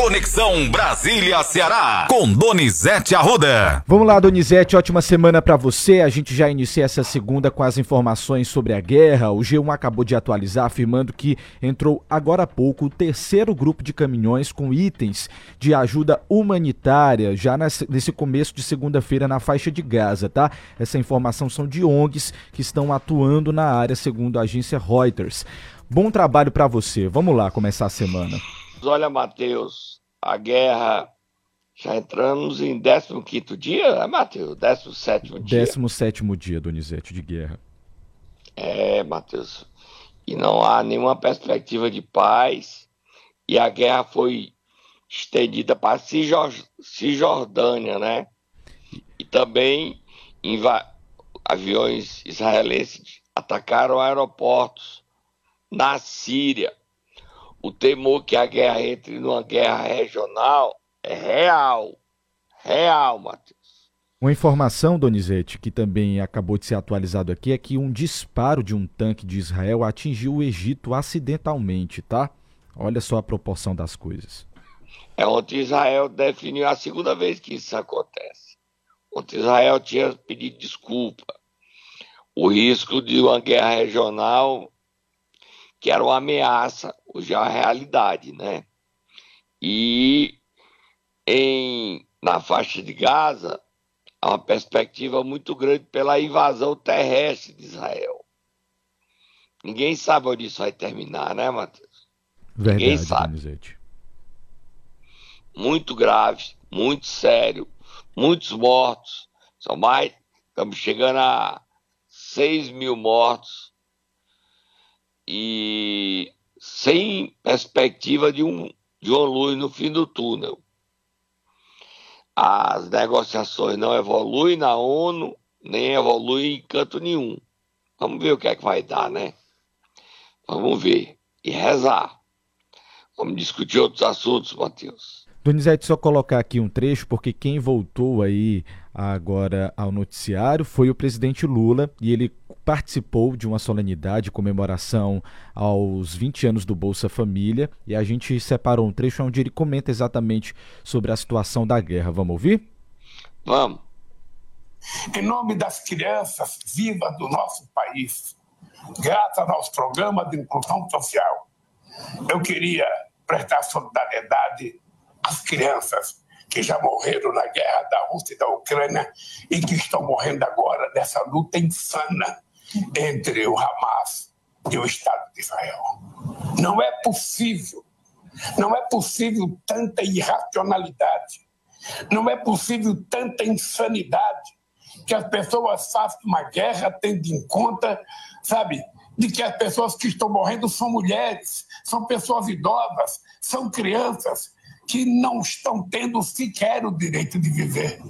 Conexão Brasília-Ceará, com Donizete Arruda. Vamos lá, Donizete, ótima semana para você. A gente já inicia essa segunda com as informações sobre a guerra. O G1 acabou de atualizar, afirmando que entrou agora há pouco o terceiro grupo de caminhões com itens de ajuda humanitária, já nesse começo de segunda-feira na faixa de Gaza, tá? Essa informação são de ONGs que estão atuando na área, segundo a agência Reuters. Bom trabalho para você. Vamos lá começar a semana. Olha, Matheus, a guerra. Já entramos em 15 dia, né, Matheus? 17 dia. 17 dia, Donizete, de guerra. É, Matheus. E não há nenhuma perspectiva de paz. E a guerra foi estendida para Cisjordânia, né? E também aviões israelenses atacaram aeroportos na Síria o temor que a guerra entre numa guerra regional é real. Real, Matheus. Uma informação, Donizete, que também acabou de ser atualizado aqui, é que um disparo de um tanque de Israel atingiu o Egito acidentalmente, tá? Olha só a proporção das coisas. É ontem Israel definiu a segunda vez que isso acontece. Ontem Israel tinha pedido desculpa. O risco de uma guerra regional que era uma ameaça, hoje é a realidade, né? E em, na faixa de Gaza, há uma perspectiva muito grande pela invasão terrestre de Israel. Ninguém sabe onde isso vai terminar, né, Matheus? Verdade, Ninguém sabe. Donizete. Muito grave, muito sério, muitos mortos. São mais, estamos chegando a 6 mil mortos e sem perspectiva de, um, de uma luz no fim do túnel. As negociações não evoluem na ONU, nem evoluem em canto nenhum. Vamos ver o que é que vai dar, né? Vamos ver. E rezar. Vamos discutir outros assuntos, Matheus. Donizete, só colocar aqui um trecho, porque quem voltou aí agora ao noticiário foi o presidente Lula e ele participou de uma solenidade de comemoração aos 20 anos do Bolsa Família e a gente separou um trecho onde ele comenta exatamente sobre a situação da guerra. Vamos ouvir? Vamos. Em nome das crianças vivas do nosso país, graças aos programas de inclusão social, eu queria prestar solidariedade as crianças que já morreram na guerra da Rússia e da Ucrânia e que estão morrendo agora nessa luta insana entre o Hamas e o Estado de Israel. Não é possível, não é possível tanta irracionalidade, não é possível tanta insanidade que as pessoas façam uma guerra tendo em conta, sabe, de que as pessoas que estão morrendo são mulheres, são pessoas idosas, são crianças, que não estão tendo sequer o direito de viver.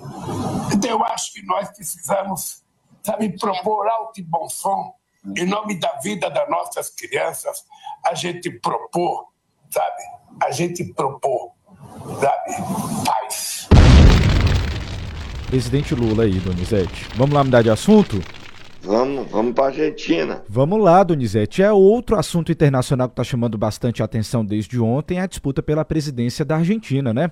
Então, eu acho que nós precisamos, sabe, propor alto e bom som, em nome da vida das nossas crianças, a gente propor, sabe, a gente propor, sabe, paz. Presidente Lula aí, Donizete. Vamos lá mudar de assunto? Vamos, vamos para a Argentina. Vamos lá, Donizete. É outro assunto internacional que está chamando bastante atenção desde ontem, a disputa pela presidência da Argentina, né?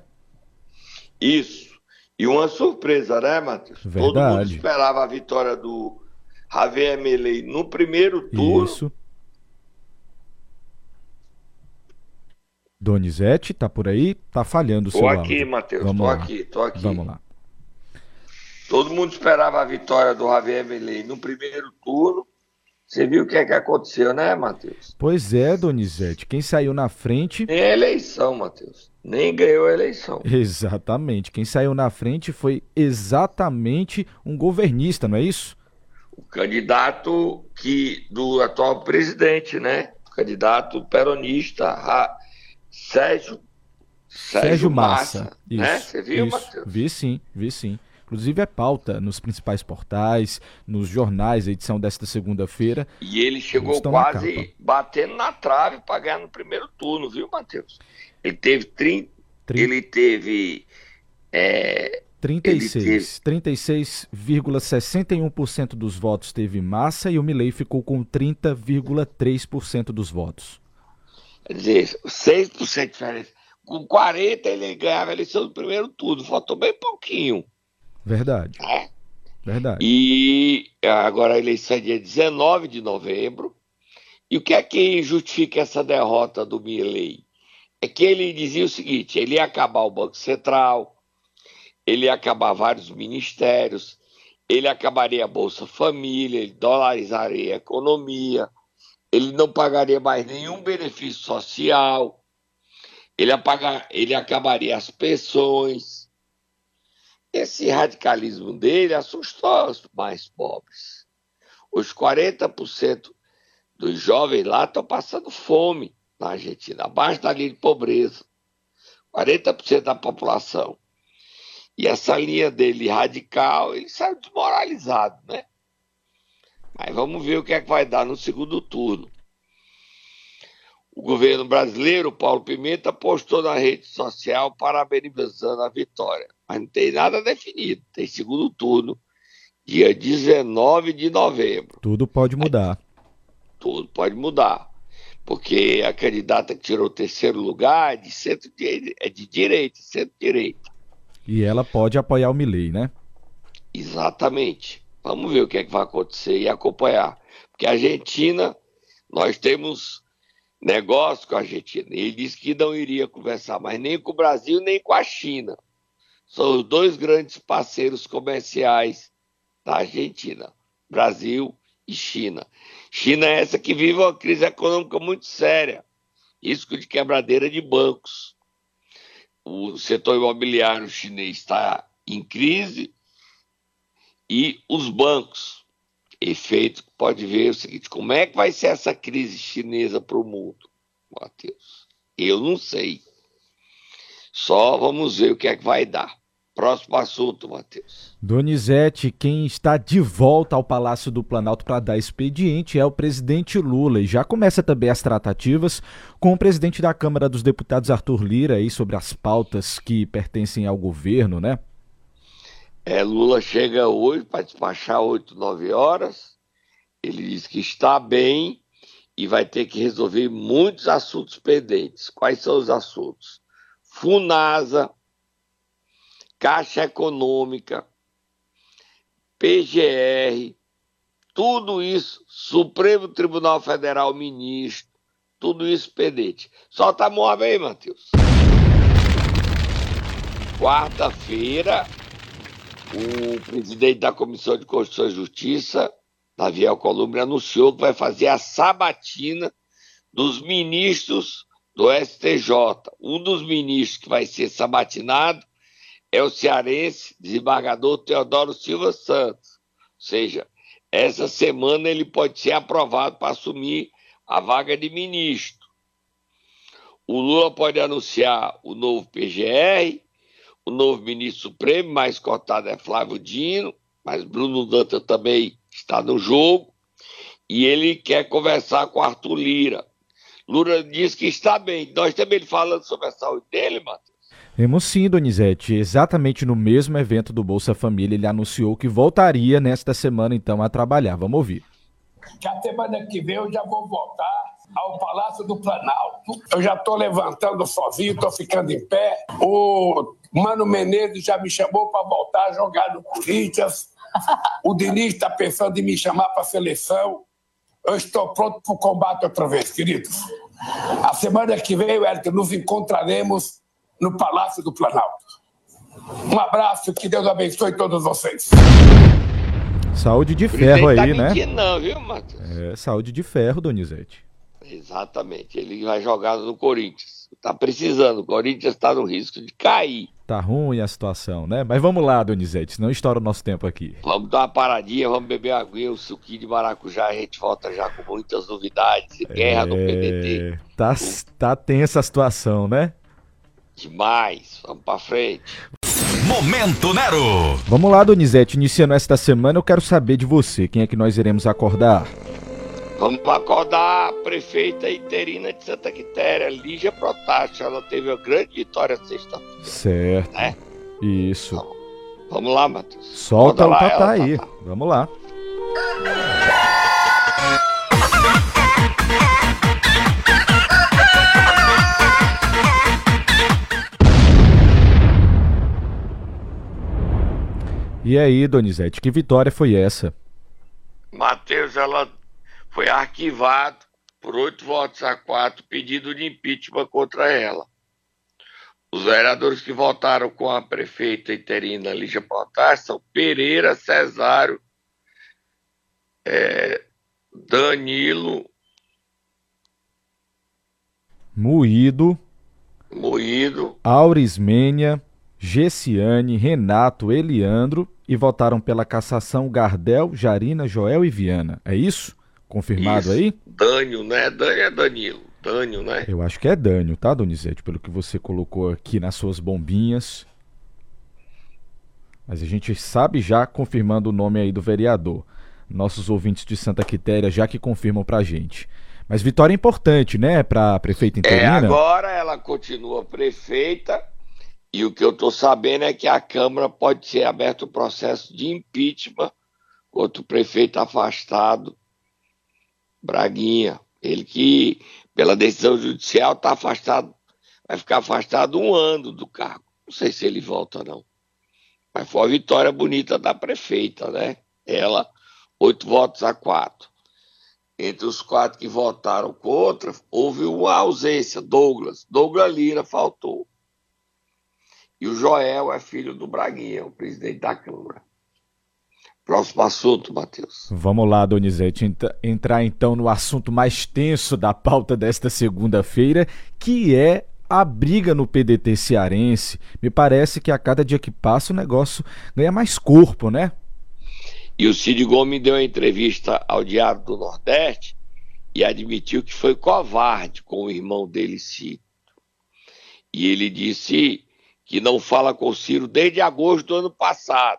Isso. E uma surpresa, né, Matheus? Verdade. Todo mundo esperava a vitória do Javier Milei no primeiro turno. Isso. Donizete, tá por aí? Tá falhando o seu Tô aqui, Matheus. Tô lá. aqui, tô aqui. Vamos lá. Todo mundo esperava a vitória do Javier Milei no primeiro turno. Você viu o que é que aconteceu, né, Matheus? Pois é, Donizete. Quem saiu na frente. Nem a eleição, Matheus. Nem ganhou a eleição. Exatamente. Quem saiu na frente foi exatamente um governista, não é isso? O candidato que do atual presidente, né? O candidato peronista, Sérgio Sérgio, Sérgio Massa, Massa né? Você viu, Matheus? Vi sim, vi sim. Inclusive é pauta nos principais portais, nos jornais, a edição desta segunda-feira. E ele chegou quase na batendo na trave para ganhar no primeiro turno, viu, Matheus? Ele teve 30, 30. ele teve é, 36, 36,61% dos votos teve Massa e o Milley ficou com 30,3% dos votos. Quer dizer, 6% de diferença. com 40 ele ganhava a eleição do primeiro turno, faltou bem pouquinho. Verdade. É. Verdade. E agora a eleição é dia 19 de novembro. E o que é que justifica essa derrota do Milley? É que ele dizia o seguinte: ele ia acabar o Banco Central, ele ia acabar vários ministérios, ele acabaria a Bolsa Família, ele dolarizaria a economia, ele não pagaria mais nenhum benefício social, ele, apagar, ele acabaria as pensões. Esse radicalismo dele assustou os mais pobres. Os 40% dos jovens lá estão passando fome na Argentina, abaixo da linha de pobreza. 40% da população. E essa linha dele radical, ele saiu desmoralizado, né? Mas vamos ver o que é que vai dar no segundo turno. O governo brasileiro, Paulo Pimenta, postou na rede social parabenizando a vitória. Mas não tem nada definido. Tem segundo turno, dia 19 de novembro. Tudo pode mudar. Tudo pode mudar. Porque a candidata que tirou o terceiro lugar é de centro é de direita, centro-direita. E ela pode apoiar o Milley, né? Exatamente. Vamos ver o que é que vai acontecer e acompanhar. Porque a Argentina, nós temos negócio com a Argentina. Ele disse que não iria conversar mais nem com o Brasil, nem com a China. São os dois grandes parceiros comerciais da Argentina, Brasil e China. China é essa que vive uma crise econômica muito séria, risco de quebradeira de bancos o setor imobiliário chinês está em crise e os bancos. Efeito pode ver o seguinte: como é que vai ser essa crise chinesa para o mundo, Matheus? Eu não sei. Só vamos ver o que é que vai dar. Próximo assunto, Matheus. Donizete, quem está de volta ao Palácio do Planalto para dar expediente é o presidente Lula. E já começa também as tratativas com o presidente da Câmara dos Deputados, Arthur Lira, aí sobre as pautas que pertencem ao governo, né? É, Lula chega hoje para despachar 8, 9 horas. Ele diz que está bem e vai ter que resolver muitos assuntos pendentes. Quais são os assuntos? Funasa, Caixa Econômica, PGR, tudo isso, Supremo Tribunal Federal, ministro, tudo isso pendente. Solta a mão aí, Matheus. Quarta-feira, o presidente da Comissão de Constituição e Justiça, Davi Alcolumbre, anunciou que vai fazer a sabatina dos ministros do STJ. Um dos ministros que vai ser sabatinado é o cearense desembargador Teodoro Silva Santos. Ou seja, essa semana ele pode ser aprovado para assumir a vaga de ministro. O Lula pode anunciar o novo PGR, o novo ministro supremo, mais cotado é Flávio Dino, mas Bruno Danta também está no jogo, e ele quer conversar com Arthur Lira. Lula diz que está bem. Nós também falando sobre a saúde dele, Matheus. Vemos sim, Donizete. Exatamente no mesmo evento do Bolsa Família, ele anunciou que voltaria nesta semana, então, a trabalhar. Vamos ouvir. A semana que vem eu já vou voltar ao Palácio do Planalto. Eu já estou levantando sozinho, estou ficando em pé. O Mano Menezes já me chamou para voltar a jogar no Corinthians. O Diniz está pensando em me chamar para a seleção. Eu estou pronto para o combate outra vez, queridos. A semana que vem, Wellington, nos encontraremos no Palácio do Planalto. Um abraço, que Deus abençoe todos vocês. Saúde de ferro tá aí, tá né? Não, viu, Matheus? É, saúde de ferro, Donizete. Exatamente. Ele vai jogar no Corinthians. Tá precisando. O Corinthians está no risco de cair. Tá ruim a situação, né? Mas vamos lá, Donizete, senão estoura o nosso tempo aqui. Vamos dar uma paradinha, vamos beber aguinha, um suquinho de maracujá. A gente volta já com muitas novidades. Guerra é... no PDT. Tá, tá tensa a situação, né? Demais. Vamos pra frente. Momento Nero. Vamos lá, Donizete. Iniciando esta semana, eu quero saber de você. Quem é que nós iremos acordar? Vamos acordar a prefeita interina de Santa Quitéria, Lígia Protássio. Ela teve uma grande vitória sexta-feira. Certo. Né? Isso. Vamos, vamos lá, Matheus. Solta o Tatá aí. Tatá. Vamos lá. E aí, Donizete, que vitória foi essa? Matheus, ela foi arquivado por oito votos a quatro pedido de impeachment contra ela. Os vereadores que votaram com a prefeita interina Lígia Portas são Pereira, Cesário, é, Danilo. Moído. Moído. Aurismênia, Gessiane, Renato, Eliandro e votaram pela cassação Gardel, Jarina, Joel e Viana. É isso? Confirmado Isso. aí? Dânio, né? Dânio é Danilo. Dânio, né? Eu acho que é Dânio, tá, Donizete? Pelo que você colocou aqui nas suas bombinhas. Mas a gente sabe já, confirmando o nome aí do vereador. Nossos ouvintes de Santa Quitéria já que confirmam pra gente. Mas vitória importante, né, pra prefeita É, interina? agora ela continua prefeita e o que eu tô sabendo é que a Câmara pode ser aberto o processo de impeachment contra o prefeito afastado, Braguinha. Ele que, pela decisão judicial, está afastado, vai ficar afastado um ano do cargo. Não sei se ele volta, não. Mas foi uma vitória bonita da prefeita, né? Ela, oito votos a quatro. Entre os quatro que votaram contra, houve uma ausência, Douglas. Douglas Lira faltou. E o Joel é filho do Braguinha, o presidente da Câmara. Próximo assunto, Matheus. Vamos lá, Donizete, ent- entrar então no assunto mais tenso da pauta desta segunda-feira, que é a briga no PDT cearense. Me parece que a cada dia que passa o negócio ganha mais corpo, né? E o Cid Gomes deu uma entrevista ao Diário do Nordeste e admitiu que foi covarde com o irmão dele, Cid. E ele disse que não fala com o Ciro desde agosto do ano passado.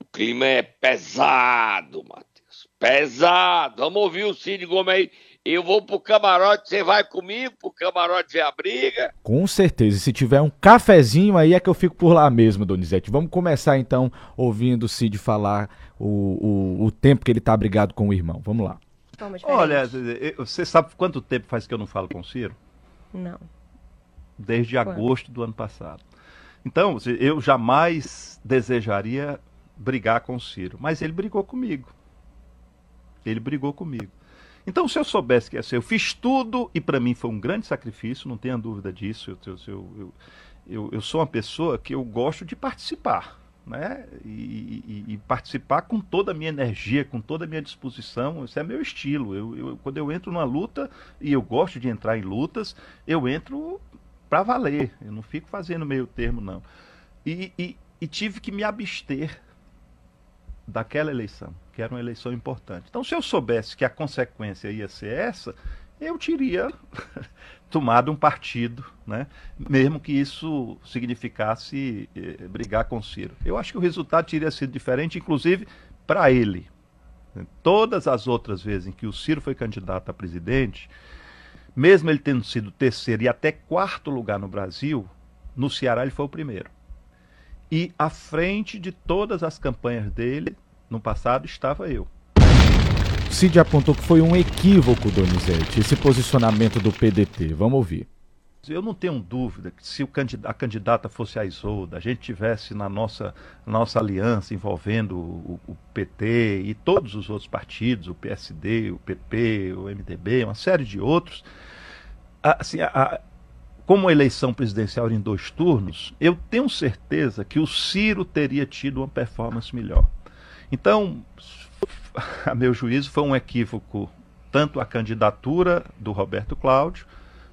O clima é pesado, Matheus. Pesado. Vamos ouvir o Cid Gomes aí. Eu vou pro camarote, você vai comigo pro camarote ver a briga? Com certeza. E se tiver um cafezinho aí é que eu fico por lá mesmo, Donizete. Vamos começar então ouvindo o Cid falar o, o, o tempo que ele tá brigado com o irmão. Vamos lá. Olha, você sabe quanto tempo faz que eu não falo com o Ciro? Não. Desde agosto do ano passado. Então, eu jamais desejaria brigar com o Ciro, mas ele brigou comigo. Ele brigou comigo. Então, se eu soubesse que ia ser, eu fiz tudo e para mim foi um grande sacrifício, não tenha dúvida disso. Eu, eu, eu, eu, sou uma pessoa que eu gosto de participar, né? E, e- e participar com toda a minha energia, com toda a minha disposição. Esse é meu estilo. Eu- quando eu entro numa luta e eu gosto de entrar em lutas, eu entro para valer. Eu não fico fazendo meio termo não. E, e- e tive que me abster daquela eleição, que era uma eleição importante. Então, se eu soubesse que a consequência ia ser essa, eu teria tomado um partido, né? mesmo que isso significasse eh, brigar com Ciro. Eu acho que o resultado teria sido diferente, inclusive para ele. Todas as outras vezes em que o Ciro foi candidato a presidente, mesmo ele tendo sido terceiro e até quarto lugar no Brasil, no Ceará ele foi o primeiro. E à frente de todas as campanhas dele, no passado, estava eu. Cid apontou que foi um equívoco, Donizete, esse posicionamento do PDT. Vamos ouvir. Eu não tenho dúvida que se a candidata fosse a Isolda, a gente tivesse na nossa, nossa aliança envolvendo o, o PT e todos os outros partidos, o PSD, o PP, o MDB, uma série de outros, assim, a- a- como a eleição presidencial era em dois turnos, eu tenho certeza que o Ciro teria tido uma performance melhor. Então, a meu juízo, foi um equívoco tanto a candidatura do Roberto Cláudio,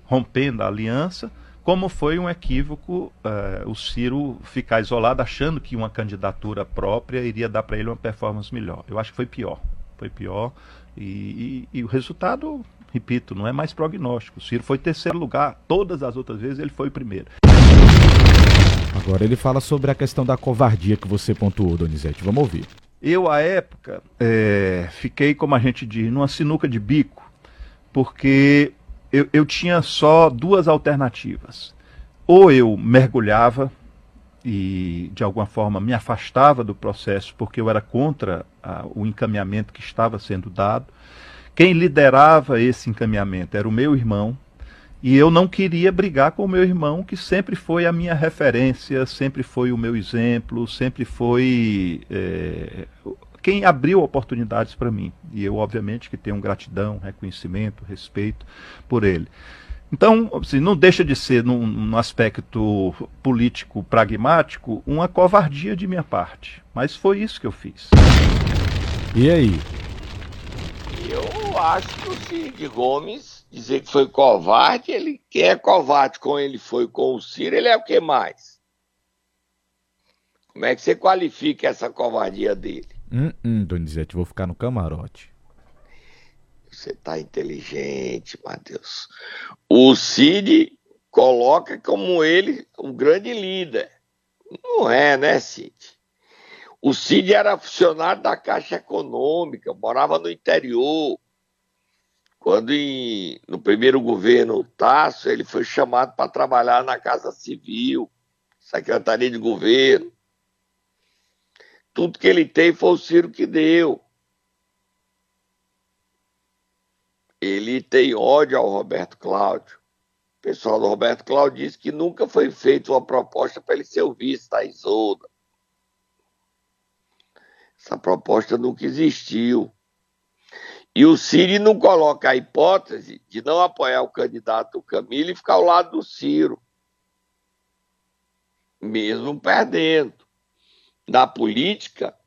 rompendo a aliança, como foi um equívoco eh, o Ciro ficar isolado, achando que uma candidatura própria iria dar para ele uma performance melhor. Eu acho que foi pior. Foi pior. E, e- e o resultado, repito, não é mais prognóstico. O Ciro foi terceiro lugar, todas as outras vezes ele foi o primeiro. Agora ele fala sobre a questão da covardia que você pontuou, Donizete. Vamos ouvir. Eu, à época, eh, fiquei, como a gente diz, numa sinuca de bico, porque eu, eu tinha só duas alternativas. Ou eu mergulhava e, de alguma forma, me afastava do processo, porque eu era contra ah, o encaminhamento que estava sendo dado. Quem liderava esse encaminhamento era o meu irmão, E eu não queria brigar com o meu irmão, que sempre foi a minha referência, sempre foi o meu exemplo, sempre foi é, quem abriu oportunidades para mim. E eu, obviamente, que tenho gratidão, reconhecimento, respeito por ele. Então, assim, não deixa de ser, num, num, aspecto político pragmático, uma covardia de minha parte. Mas foi isso que eu fiz. E aí? Eu acho que o Cid Gomes dizer que foi covarde, ele que é covarde com ele foi com o Ciro, ele é o que mais? Como é que você qualifica essa covardia dele? Hum, hum, Donizete, vou ficar no camarote. Você tá inteligente, Matheus. O Cid coloca como ele um grande líder. Não é, né, Cid? O Cid era funcionário da Caixa Econômica, morava no interior. Quando em, no primeiro governo Tasso, ele foi chamado para trabalhar na Casa Civil, Secretaria de Governo. Tudo que ele tem foi o Ciro que deu. Ele tem ódio ao Roberto Cláudio. O pessoal do Roberto Cláudio disse que nunca foi feita uma proposta para ele ser o vice da Isolda. Essa proposta nunca existiu. E o Ciro não coloca a hipótese de não apoiar o candidato Camilo e ficar ao lado do Ciro, mesmo perdendo na política,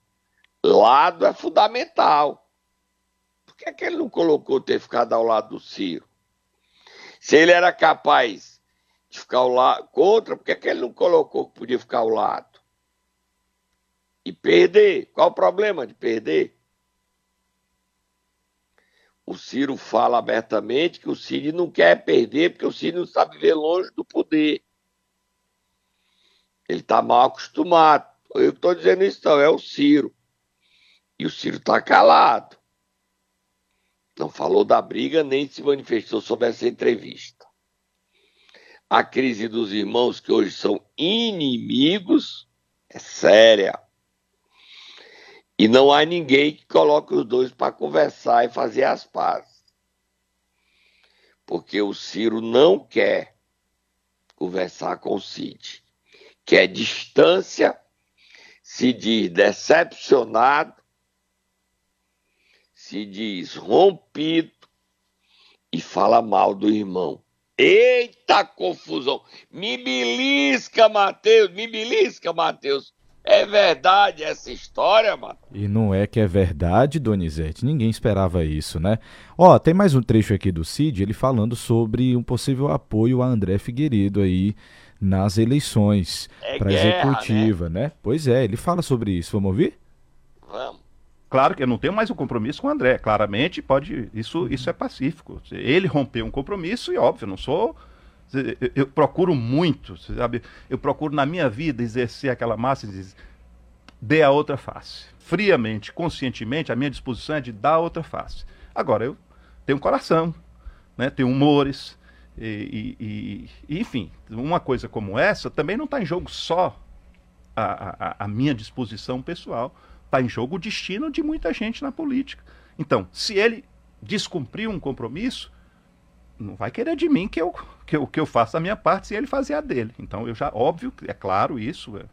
lado é fundamental. Por que, é que ele não colocou ter ficado ao lado do Ciro? Se ele era capaz de ficar ao lado contra, por que, é que ele não colocou que podia ficar ao lado? E perder. Qual o problema de perder? O Ciro fala abertamente que o Ciro não quer perder porque o Ciro não sabe viver longe do poder. Ele está mal acostumado. Eu estou dizendo isso, não, é o Ciro. E o Ciro está calado. Não falou da briga, nem se manifestou sobre essa entrevista. A crise dos irmãos, que hoje são inimigos, é séria. E não há ninguém que coloque os dois para conversar e fazer as pazes. Porque o Ciro não quer conversar com o Cid. Quer distância se diz decepcionado, se diz rompido e fala mal do irmão. Eita confusão! Me belisca, Mateus, me belisca, Mateus. É verdade essa história, mano? E não é que é verdade, Donizete. Ninguém esperava isso, né? Ó, tem mais um trecho aqui do Cid, ele falando sobre um possível apoio a André Figueiredo aí nas eleições é para executiva, né? né? Pois é, ele fala sobre isso. Vamos ouvir? Vamos. Claro que eu não tenho mais um compromisso com o André. Claramente, pode. Isso, isso é pacífico. Ele rompeu um compromisso e, óbvio, não sou. Eu, eu procuro muito, sabe? Eu procuro na minha vida exercer aquela massa e dizer, dê a outra face. Friamente, conscientemente, a minha disposição é de dar a outra face. Agora, eu tenho um coração, né? tenho humores, e, e, enfim, uma coisa como essa também não está em jogo só a, a, a minha disposição pessoal, está em jogo o destino de muita gente na política. Então, se ele descumprir um compromisso, não vai querer de mim que eu, que eu, que eu faça a minha parte sem ele fazer a dele. Então, eu já, óbvio, é claro isso, é,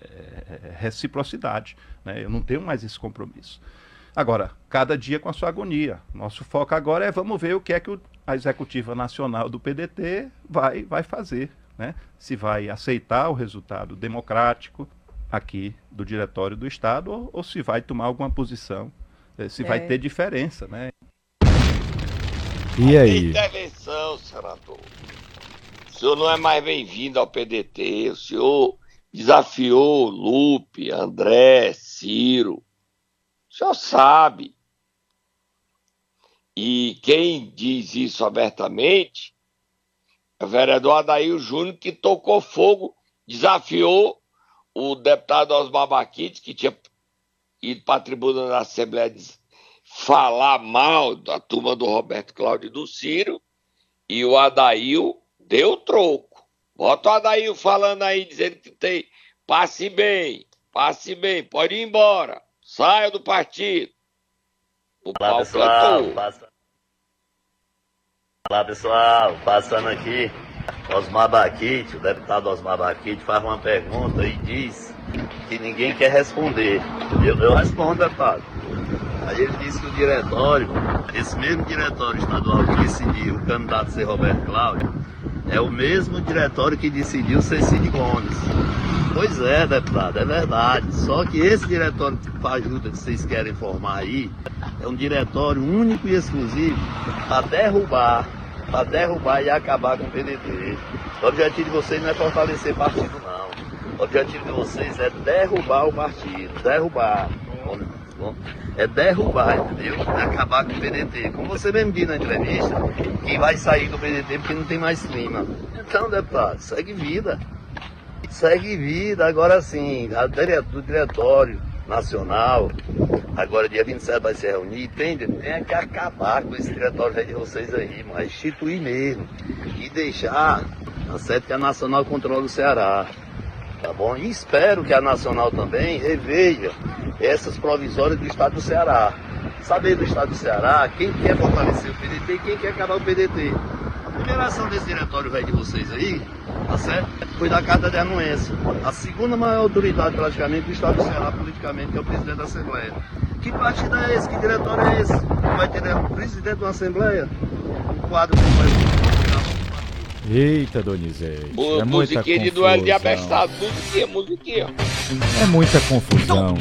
é, é reciprocidade. Né? Eu não tenho mais esse compromisso. Agora, cada dia com a sua agonia. Nosso foco agora é vamos ver o que é que a executiva nacional do PDT vai, vai fazer. Né? Se vai aceitar o resultado democrático aqui do diretório do Estado ou, ou se vai tomar alguma posição, eh, se é. vai ter diferença. Né? E aí? Intervenção, senador. O senhor não é mais bem-vindo ao PDT. O senhor desafiou Lupe, André, Ciro o senhor sabe. E quem diz isso abertamente é o vereador Adair Júnior, que tocou fogo, desafiou o deputado Osmar Baquite, que tinha ido para a tribuna da Assembleia falar mal da turma do Roberto Cláudio do Ciro, e o Adail deu troco. Bota o Adail falando aí, dizendo que tem passe bem, passe bem, pode ir embora. Saia do partido. Olá, pessoal, Olá pessoal, passando aqui, Osmar Baquite, o deputado Osmar Baquite faz uma pergunta e diz que ninguém quer responder. Eu, eu respondo, deputado. Aí ele disse que o diretório, esse mesmo diretório estadual que decidiu o candidato ser Roberto Cláudio, é o mesmo diretório que decidiu ser Cid Gomes. Pois é, deputado, é verdade. Só que esse diretório de ajuda que vocês querem formar aí é um diretório único e exclusivo para derrubar, para derrubar e acabar com o PDT. O objetivo de vocês não é fortalecer partido, não. O objetivo de vocês é derrubar o partido, derrubar. É derrubar, entendeu? É acabar com o PDT. Como você mesmo disse na entrevista, que vai sair do PDT porque não tem mais clima. Então, deputado, segue vida. Segue vida. Agora sim, a do diretório nacional, agora dia 27 vai se reunir, entende? Tem que acabar com esse diretório de vocês aí, mas instituir mesmo. E deixar, tá certo a Nacional controla o Ceará. Tá bom? E espero que a Nacional também reveja essas provisórias do Estado do Ceará. Saber do Estado do Ceará quem quer fortalecer o PDT e quem quer acabar o PDT. A primeira ação desse diretório velho de vocês aí, tá certo? Foi da Carta de Anuência. A segunda maior autoridade praticamente do Estado do Ceará politicamente, que é o presidente da Assembleia. Que partido é esse? Que diretório é esse? Vai ter o presidente da Assembleia? O quadro Eita, Donizete. é musiquinha de duelo de abestado. Musiquinha, musiquinha. É muita confusão.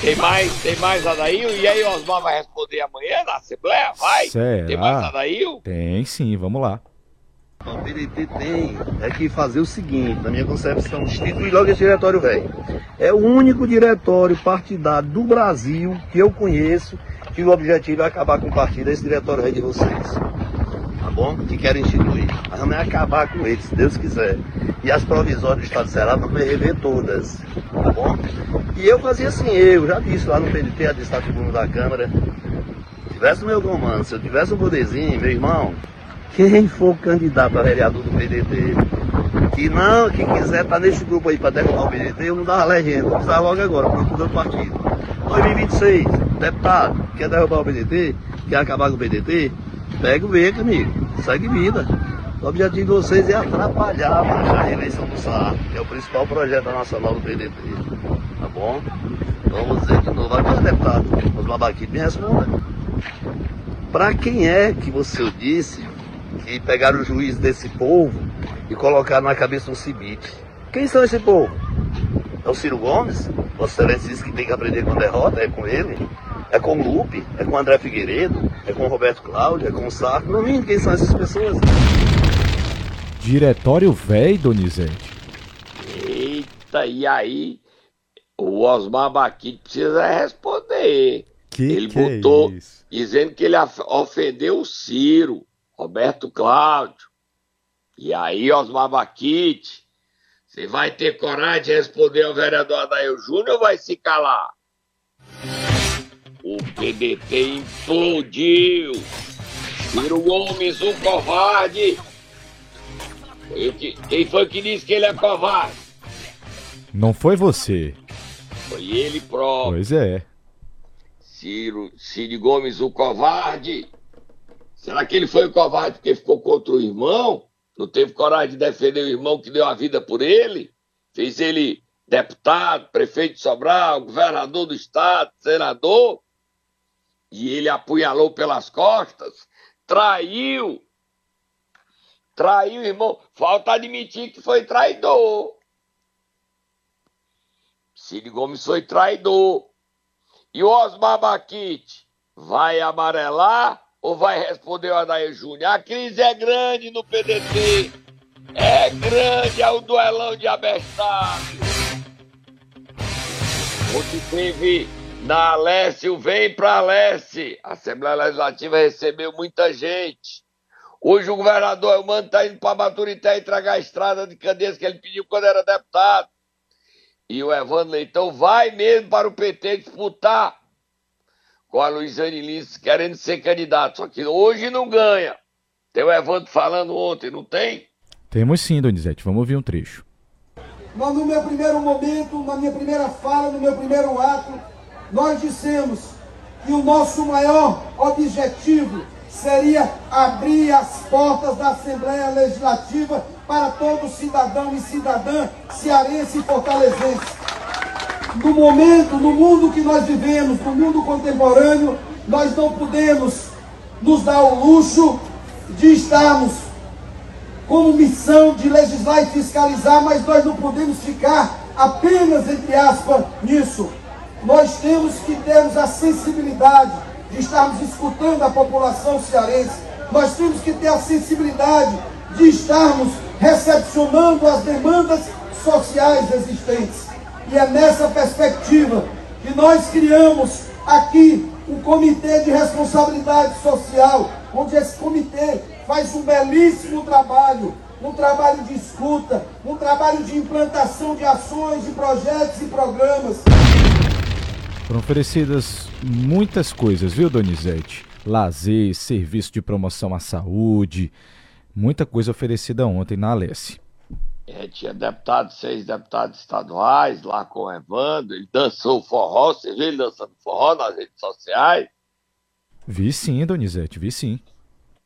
Tem mais, tem mais Adail? E aí, Osmar vai responder amanhã na Assembleia? Vai? Será? Tem mais Adail? Tem sim, vamos lá. O PDT tem é que fazer o seguinte, na minha concepção, instituir logo esse diretório velho. É o único diretório partidário do Brasil que eu conheço que o objetivo é acabar com o partido, esse diretório velho de vocês bom? Que querem instituir. Mas vamos acabar com eles, se Deus quiser. E as provisórias do Estado de Ceará vamos rever todas, tá bom? E eu fazia assim, eu já disse lá no PDT, a destaque tribuna da Câmara, se tivesse o meu comando, se eu tivesse um poderzinho, meu irmão, quem for candidato a vereador do PDT, que não, que quiser estar tá nesse grupo aí para derrubar o PDT, eu não dava legenda, vou precisar logo agora, procura o partido. 2026, deputado, quer derrubar o PDT, quer acabar com o PDT, pega o beco, amigo, segue vida. O objetivo de vocês é atrapalhar a reeleição do SAR, que é o principal projeto nacional do PDT. Tá bom? Vamos dizer de novo. Agora, deputado, os babaquitos me respondam. Para quem é que você disse que pegaram o juiz desse povo e colocaram na cabeça um cibite? Quem são esse povo? É o Ciro Gomes? Vossa Excelência disse que tem que aprender com derrota, é com ele? É com o Lupe, é com o André Figueiredo, é com o Roberto Cláudio, é com o Sarco. Não mim quem são essas pessoas. Diretório velho, Donizete. Eita, e aí? O Osmar Baquite precisa responder. Que ele que é botou é dizendo que ele ofendeu o Ciro, Roberto Cláudio. E aí, Osmar Baquite, você vai ter coragem de responder ao vereador Adair Júnior ou vai se calar? O PDT implodiu. Ciro Gomes, um covarde. Que, quem foi que disse que ele é covarde? Não foi você. Foi ele próprio. Pois é. Ciro, Ciro Gomes, o covarde. Será que ele foi o covarde porque ficou contra o irmão? Não teve coragem de defender o irmão que deu a vida por ele? Fez ele deputado, prefeito de Sobral, governador do estado, senador? E ele apunhalou pelas costas, traiu. Traiu, irmão. Falta admitir que foi traidor. Cid Gomes foi traidor. E o Osmar Baquite vai amarelar ou vai responder o Adair Júnior? A crise é grande no PDT. É grande, é o duelão de abestado. Onde teve na Alessio, vem para Alesse. A Assembleia Legislativa recebeu muita gente. Hoje o governador Elmano está indo para Baturité entregar a estrada de Candeias que ele pediu quando era deputado. E o Evandro Leitão vai mesmo para o PT disputar com a Luiziane Lins querendo ser candidato. Só que hoje não ganha. Tem o Evandro falando ontem, não tem? Temos sim, Donizete. Vamos ouvir um trecho. Mas no meu primeiro momento, na minha primeira fala, no meu primeiro ato, nós dissemos que o nosso maior objetivo seria abrir as portas da Assembleia Legislativa para todo cidadão e cidadã cearense e fortalezense. No momento, no mundo que nós vivemos, no mundo contemporâneo, nós não podemos nos dar o luxo de estarmos como missão de legislar e fiscalizar, mas nós não podemos ficar apenas, entre aspas, nisso. Nós temos que termos a sensibilidade de estarmos escutando a população cearense. Nós temos que ter a sensibilidade de estarmos recepcionando as demandas sociais existentes. E é nessa perspectiva que nós criamos aqui um comitê de responsabilidade social, onde esse comitê faz um belíssimo trabalho, um trabalho de escuta, um trabalho de implantação de ações, de projetos e programas. Foram oferecidas muitas coisas, viu, Donizete? Lazer, serviço de promoção à saúde, muita coisa oferecida ontem na Alesse. É, tinha deputados, seis deputados estaduais lá com o Evandro, ele dançou forró, você viu ele dançando forró nas redes sociais? Vi sim, Donizete, vi sim.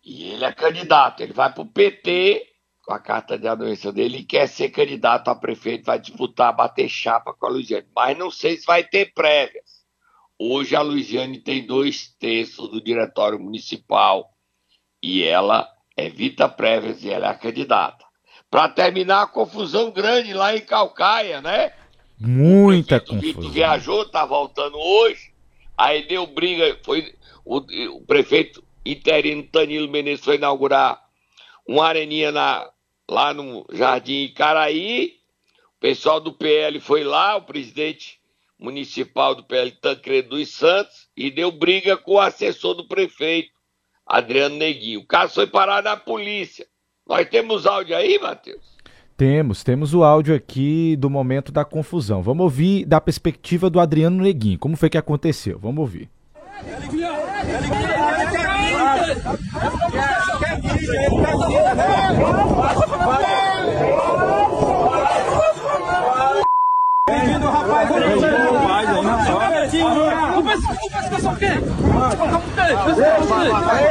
E ele é candidato, ele vai pro PT com a carta de anuência dele e quer ser candidato a prefeito, vai disputar, bater chapa com a Luiziane. Mas não sei se vai ter prévias. Hoje a Luiziane tem dois terços do diretório municipal e ela evita prévias e ela é a candidata. Para terminar a confusão grande lá em Calcaia, né? Muita o confusão. Vitor viajou, tá voltando hoje. Aí deu briga, foi o, o prefeito interino Danilo Menezes foi inaugurar uma areninha na, lá no Jardim Icaraí. O pessoal do PL foi lá, o presidente municipal do PL, Tancredo dos Santos, e deu briga com o assessor do prefeito, Adriano Neguinho. O caso foi parado na polícia. Nós temos áudio aí, Matheus? Temos, temos o áudio aqui do momento da confusão. Vamos ouvir da perspectiva do Adriano Neguinho. Como foi que aconteceu? Vamos ouvir.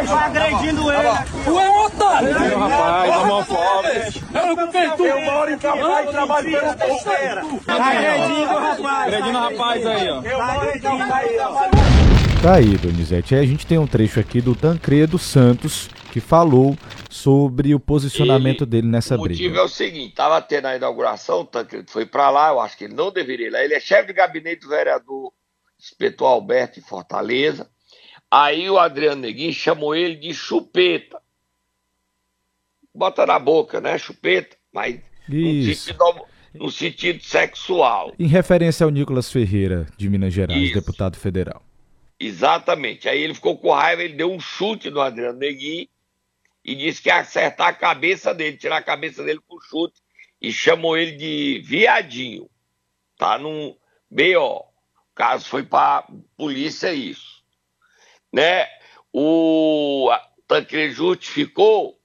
Tá agredindo ele. Tu é um otário. Rapaz, homofóbico. Eu não tu. Eu moro em Calcaia e trabalho pela porteira. Tá agredindo o rapaz. Agredindo o rapaz aí, ó. Em Calcaia. Tá aí, Donizete. Aí a gente tem um trecho aqui do Tancredo Santos que falou sobre o posicionamento Ele- dele nessa o motivo briga. é o seguinte: estava tendo a inauguração, o Tancredo foi para lá, eu acho que ele não deveria ir lá. Ele é chefe de gabinete do vereador Espetor Alberto em Fortaleza. Aí o Adriano Neguinho chamou ele de chupeta. Bota na boca, né? Chupeta, mas no Isso. sentido, homo- no sentido sexual. Em referência ao Nicolas Ferreira, de Minas Gerais, Isso. deputado federal. Exatamente. Aí ele ficou com raiva, ele deu um chute no Adriano Neguinho e disse que ia acertar a cabeça dele, tirar a cabeça dele com chute e chamou ele de viadinho. Tá num BO. O caso foi para polícia isso. Né? O Tancredo justificou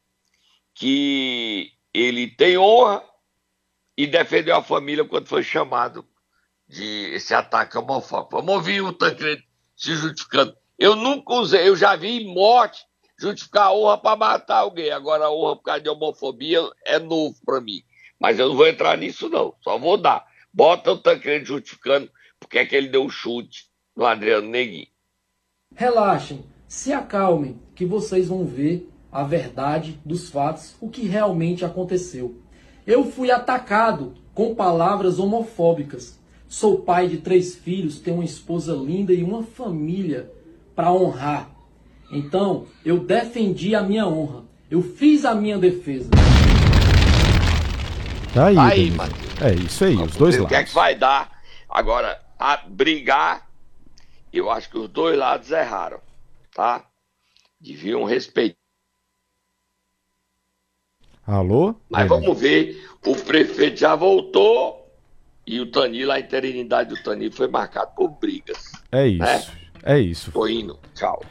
que ele tem honra e defendeu a família quando foi chamado de esse ataque homofóbico. Vamos ouvir o Tancredo se justificando. Eu nunca usei, eu já vi morte justificar a honra para matar alguém. Agora a honra por causa de homofobia é novo para mim. Mas eu não vou entrar nisso não, só vou dar. Bota o Tancredo justificando porque é que ele deu um chute no Adriano Neguinho. Relaxem, se acalmem, que vocês vão ver a verdade dos fatos, o que realmente aconteceu. Eu fui atacado com palavras homofóbicas. Sou pai de três filhos, tenho uma esposa linda e uma família para honrar. Então, eu defendi a minha honra. Eu fiz a minha defesa. Tá aí, Aí. É isso aí, Vamos os dois lados. O que é que vai dar? Agora, a brigar, eu acho que os dois lados erraram, tá? Deviam respeitar. Alô? Mas É. vamos ver, o prefeito já voltou e o Tanilo, a interinidade do Tanilo foi marcado por brigas. É isso. né? É isso. Tô indo, tchau.